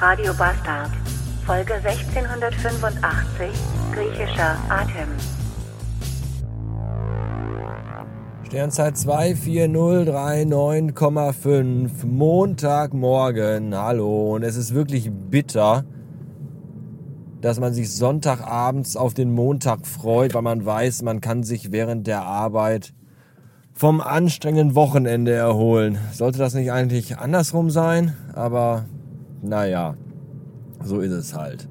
Radio Bastard. Folge 1685. Griechischer Atem. Sternzeit 24039,5. Montagmorgen. Hallo. Und es ist wirklich bitter, dass man sich Sonntagabends auf den Montag freut, weil man weiß, man kann sich während der Arbeit vom anstrengenden Wochenende erholen. Sollte das nicht eigentlich andersrum sein? Aber naja, so ist es halt.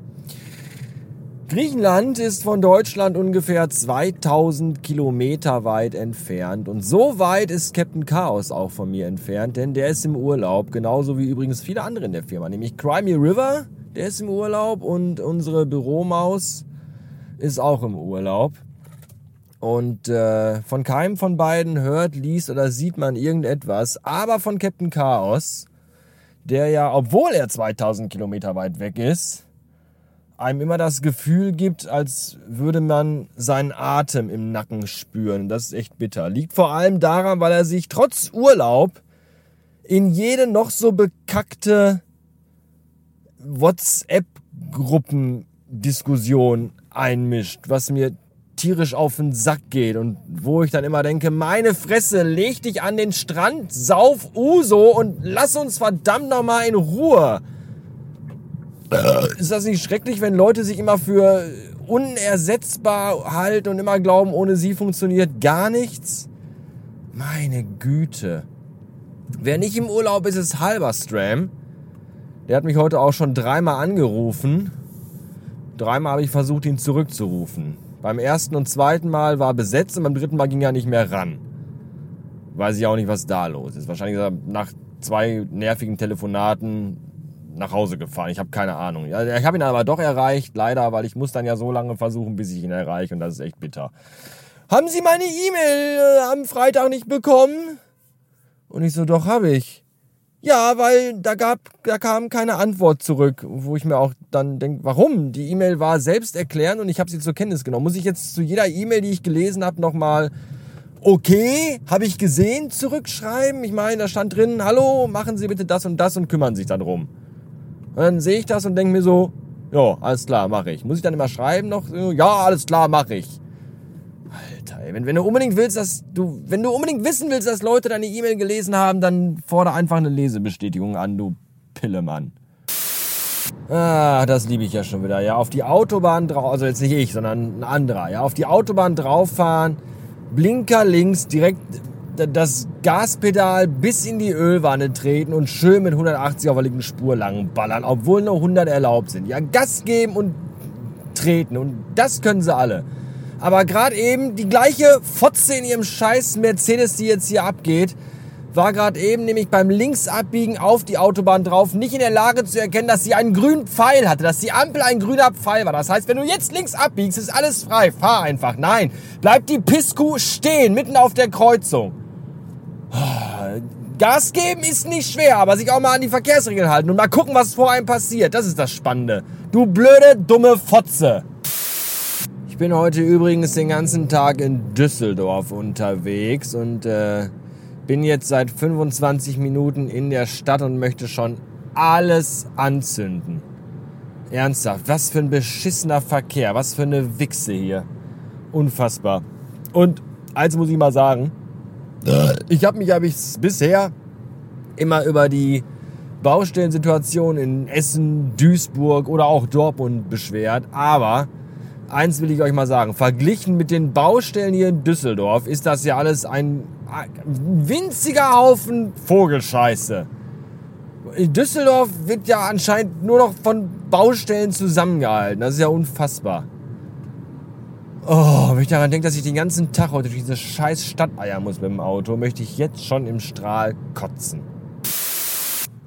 Griechenland ist von Deutschland ungefähr 2000 Kilometer weit entfernt. Und so weit ist Captain Chaos auch von mir entfernt, denn der ist im Urlaub, genauso wie übrigens viele andere in der Firma. Nämlich Crimey River, der ist im Urlaub und unsere Büromaus ist auch im Urlaub. Und äh, von keinem von beiden hört, liest oder sieht man irgendetwas, aber von Captain Chaos, der ja, obwohl er 2000 Kilometer weit weg ist, einem immer das Gefühl gibt, als würde man seinen Atem im Nacken spüren. Das ist echt bitter. Liegt vor allem daran, weil er sich trotz Urlaub in jede noch so bekackte WhatsApp-Gruppendiskussion einmischt, was mir tierisch auf den Sack geht und wo ich dann immer denke, meine Fresse, leg dich an den Strand, sauf Uso und lass uns verdammt nochmal in Ruhe. Ist das nicht schrecklich, wenn Leute sich immer für unersetzbar halten und immer glauben, ohne sie funktioniert gar nichts? Meine Güte. Wer nicht im Urlaub ist, ist Halberstram. Der hat mich heute auch schon dreimal angerufen. Dreimal habe ich versucht, ihn zurückzurufen. Beim ersten und zweiten Mal war besetzt und beim dritten Mal ging er nicht mehr ran. Weiß ich auch nicht, was da los ist. Wahrscheinlich ist er nach zwei nervigen Telefonaten nach Hause gefahren. Ich habe keine Ahnung. Ich habe ihn aber doch erreicht, leider, weil ich muss dann ja so lange versuchen, bis ich ihn erreiche und das ist echt bitter. Haben Sie meine E-Mail äh, am Freitag nicht bekommen? Und ich so, doch habe ich. Ja, weil da gab, da kam keine Antwort zurück, wo ich mir auch dann denke, warum? Die E-Mail war selbst erklärend und ich habe sie zur Kenntnis genommen. Muss ich jetzt zu jeder E-Mail, die ich gelesen habe, nochmal okay, habe ich gesehen, zurückschreiben? Ich meine, da stand drin, hallo, machen Sie bitte das und das und kümmern sich dann drum. Und dann sehe ich das und denke mir so, ja, alles klar, mache ich. Muss ich dann immer schreiben noch? Ja, alles klar, mache ich. Alter, ey, wenn, wenn du unbedingt willst, dass du, wenn du unbedingt wissen willst, dass Leute deine E-Mail gelesen haben, dann fordere einfach eine Lesebestätigung an, du Pillemann. Ah, das liebe ich ja schon wieder. Ja, auf die Autobahn drauf, also jetzt nicht ich, sondern ein anderer. Ja, auf die Autobahn drauffahren, Blinker links, direkt das Gaspedal bis in die Ölwanne treten und schön mit 180 auf der linken Spur lang ballern, obwohl nur 100 erlaubt sind. Ja, Gas geben und treten und das können sie alle. Aber gerade eben die gleiche Fotze in ihrem scheiß Mercedes, die jetzt hier abgeht, war gerade eben nämlich beim Linksabbiegen auf die Autobahn drauf nicht in der Lage zu erkennen, dass sie einen grünen Pfeil hatte, dass die Ampel ein grüner Pfeil war. Das heißt, wenn du jetzt links abbiegst, ist alles frei. Fahr einfach. Nein, bleibt die Piskuh stehen, mitten auf der Kreuzung. Gas geben ist nicht schwer, aber sich auch mal an die Verkehrsregeln halten und mal gucken, was vor einem passiert. Das ist das Spannende. Du blöde, dumme Fotze. Bin heute übrigens den ganzen Tag in Düsseldorf unterwegs und äh, bin jetzt seit 25 Minuten in der Stadt und möchte schon alles anzünden. Ernsthaft, was für ein beschissener Verkehr, was für eine Wichse hier. Unfassbar. Und eins muss ich mal sagen, ich habe mich hab ich bisher immer über die Baustellensituation in Essen, Duisburg oder auch Dortmund beschwert, aber eins will ich euch mal sagen. Verglichen mit den Baustellen hier in Düsseldorf ist das ja alles ein, ein winziger Haufen Vogelscheiße. In Düsseldorf wird ja anscheinend nur noch von Baustellen zusammengehalten. Das ist ja unfassbar. Oh, wenn ich daran denke, dass ich den ganzen Tag heute durch diese scheiß Stadt eiern muss mit dem Auto, möchte ich jetzt schon im Strahl kotzen.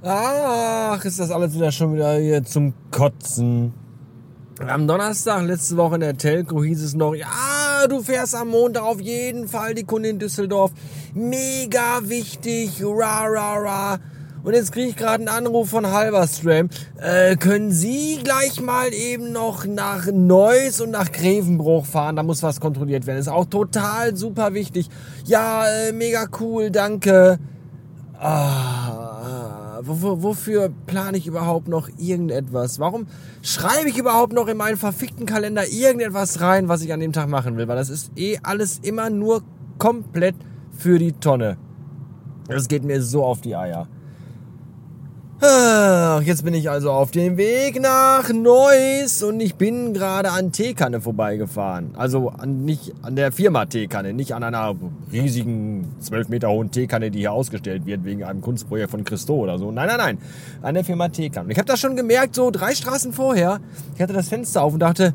Ach, ist das alles wieder schon wieder hier zum Kotzen. Am Donnerstag letzte Woche in der Telco hieß es noch, ja, du fährst am Montag auf jeden Fall die Kunde in Düsseldorf. Mega wichtig, ra, ra, ra. Und jetzt kriege ich gerade einen Anruf von Halberstram. Äh, können Sie gleich mal eben noch nach Neuss und nach Grevenbruch fahren? Da muss was kontrolliert werden. Ist auch total super wichtig. Ja, äh, mega cool, danke. Ah, Wofür, plane ich überhaupt noch irgendetwas? Warum schreibe ich überhaupt noch in meinen verfickten Kalender irgendetwas rein, was ich an dem Tag machen will? Weil das ist eh alles immer nur komplett für die Tonne. Das geht mir so auf die Eier. Jetzt bin ich also auf dem Weg nach Neuss und ich bin gerade an Teekanne vorbeigefahren. Also an, nicht an der Firma Teekanne, nicht an einer riesigen, zwölf Meter hohen Teekanne, die hier ausgestellt wird wegen einem Kunstprojekt von Christo oder so. Nein, nein, nein, an der Firma Teekanne. Ich habe das schon gemerkt, so drei Straßen vorher. Ich hatte das Fenster auf und dachte,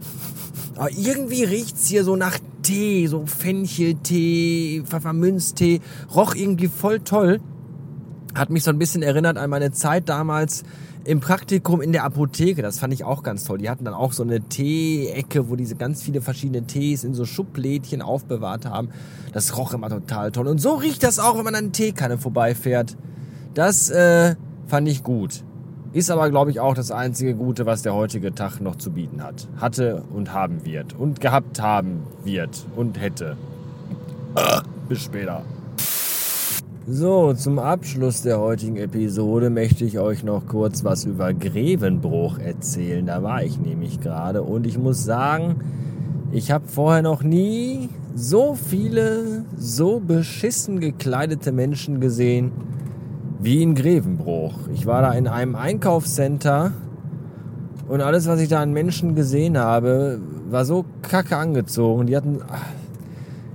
oh, irgendwie riecht's hier so nach Tee, so Fencheltee, Pfefferminztee, roch irgendwie voll toll hat mich so ein bisschen erinnert an meine Zeit damals im Praktikum in der Apotheke. Das fand ich auch ganz toll. Die hatten dann auch so eine Tee-Ecke, wo diese ganz viele verschiedene Tees in so Schublädchen aufbewahrt haben. Das roch immer total toll. Und so riecht das auch, wenn man an eine Teekanne vorbeifährt. Das äh, fand ich gut. Ist aber, glaube ich, auch das einzige Gute, was der heutige Tag noch zu bieten hat. Hatte und haben wird. Und gehabt haben wird. Und hätte. Bis später. So, zum Abschluss der heutigen Episode möchte ich euch noch kurz was über Grevenbruch erzählen. Da war ich nämlich gerade und ich muss sagen, ich habe vorher noch nie so viele so beschissen gekleidete Menschen gesehen wie in Grevenbruch. Ich war da in einem Einkaufscenter und alles, was ich da an Menschen gesehen habe, war so kacke angezogen. Die hatten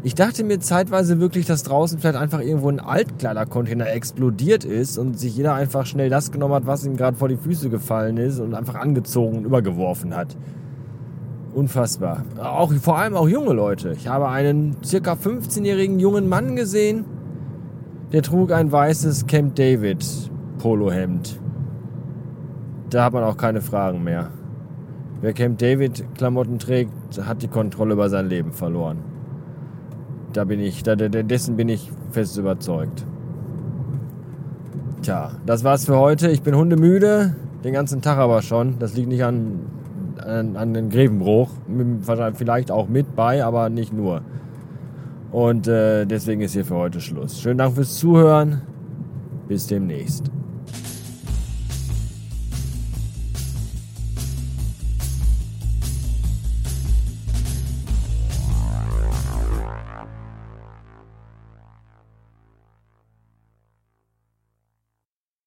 ich dachte mir zeitweise wirklich, dass draußen vielleicht einfach irgendwo ein Altkleidercontainer explodiert ist und sich jeder einfach schnell das genommen hat, was ihm gerade vor die Füße gefallen ist und einfach angezogen und übergeworfen hat. Unfassbar. Auch, vor allem auch junge Leute. Ich habe einen circa 15-jährigen jungen Mann gesehen, der trug ein weißes Camp David Polohemd. Da hat man auch keine Fragen mehr. Wer Camp David Klamotten trägt, hat die Kontrolle über sein Leben verloren. Da bin ich, da, dessen bin ich fest überzeugt. Tja, das war's für heute. Ich bin hundemüde, den ganzen Tag aber schon. Das liegt nicht an, an, an den Grevenbruch. Vielleicht auch mit bei, aber nicht nur. Und äh, deswegen ist hier für heute Schluss. Schönen Dank fürs Zuhören. Bis demnächst.